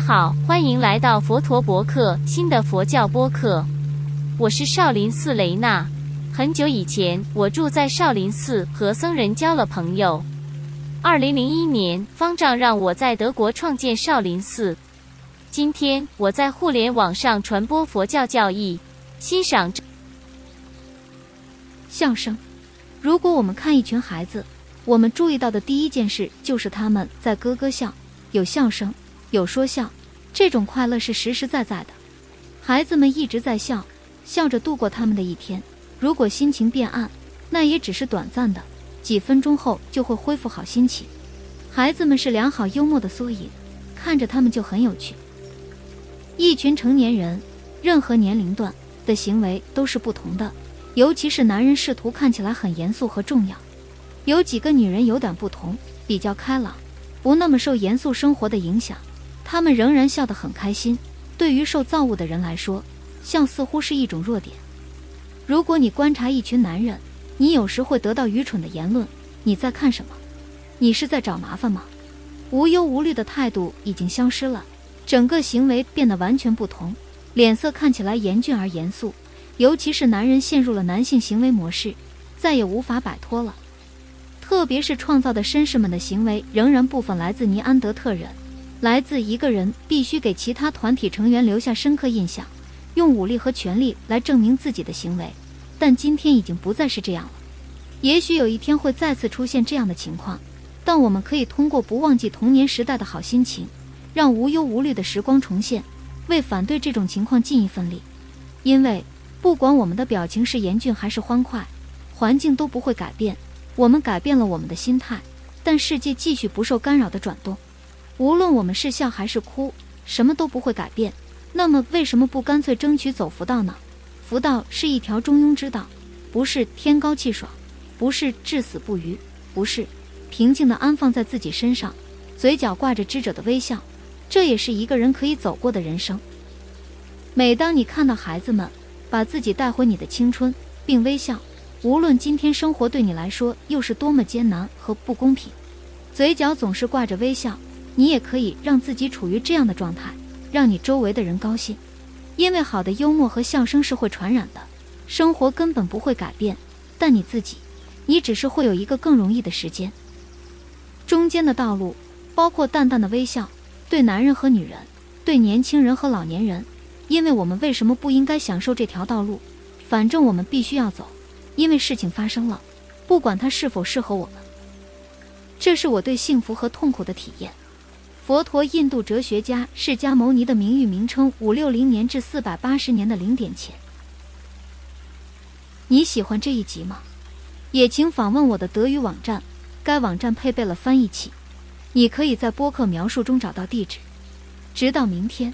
好，欢迎来到佛陀博客新的佛教播客。我是少林寺雷娜。很久以前，我住在少林寺，和僧人交了朋友。二零零一年，方丈让我在德国创建少林寺。今天，我在互联网上传播佛教教义，欣赏相声。如果我们看一群孩子，我们注意到的第一件事就是他们在咯咯笑，有笑声。有说笑，这种快乐是实实在在的。孩子们一直在笑，笑着度过他们的一天。如果心情变暗，那也只是短暂的，几分钟后就会恢复好心情。孩子们是良好幽默的缩影，看着他们就很有趣。一群成年人，任何年龄段的行为都是不同的，尤其是男人试图看起来很严肃和重要。有几个女人有点不同，比较开朗，不那么受严肃生活的影响。他们仍然笑得很开心。对于受造物的人来说，笑似乎是一种弱点。如果你观察一群男人，你有时会得到愚蠢的言论：“你在看什么？你是在找麻烦吗？”无忧无虑的态度已经消失了，整个行为变得完全不同，脸色看起来严峻而严肃。尤其是男人陷入了男性行为模式，再也无法摆脱了。特别是创造的绅士们的行为，仍然部分来自尼安德特人。来自一个人必须给其他团体成员留下深刻印象，用武力和权力来证明自己的行为。但今天已经不再是这样了。也许有一天会再次出现这样的情况，但我们可以通过不忘记童年时代的好心情，让无忧无虑的时光重现，为反对这种情况尽一份力。因为不管我们的表情是严峻还是欢快，环境都不会改变。我们改变了我们的心态，但世界继续不受干扰的转动。无论我们是笑还是哭，什么都不会改变。那么，为什么不干脆争取走福道呢？福道是一条中庸之道，不是天高气爽，不是至死不渝，不是平静的安放在自己身上，嘴角挂着知者的微笑。这也是一个人可以走过的人生。每当你看到孩子们把自己带回你的青春，并微笑，无论今天生活对你来说又是多么艰难和不公平，嘴角总是挂着微笑。你也可以让自己处于这样的状态，让你周围的人高兴，因为好的幽默和笑声是会传染的。生活根本不会改变，但你自己，你只是会有一个更容易的时间。中间的道路包括淡淡的微笑，对男人和女人，对年轻人和老年人。因为我们为什么不应该享受这条道路？反正我们必须要走，因为事情发生了，不管它是否适合我们。这是我对幸福和痛苦的体验。佛陀，印度哲学家释迦牟尼的名誉名称：五六零年至四百八十年的零点前。你喜欢这一集吗？也请访问我的德语网站，该网站配备了翻译器，你可以在播客描述中找到地址。直到明天。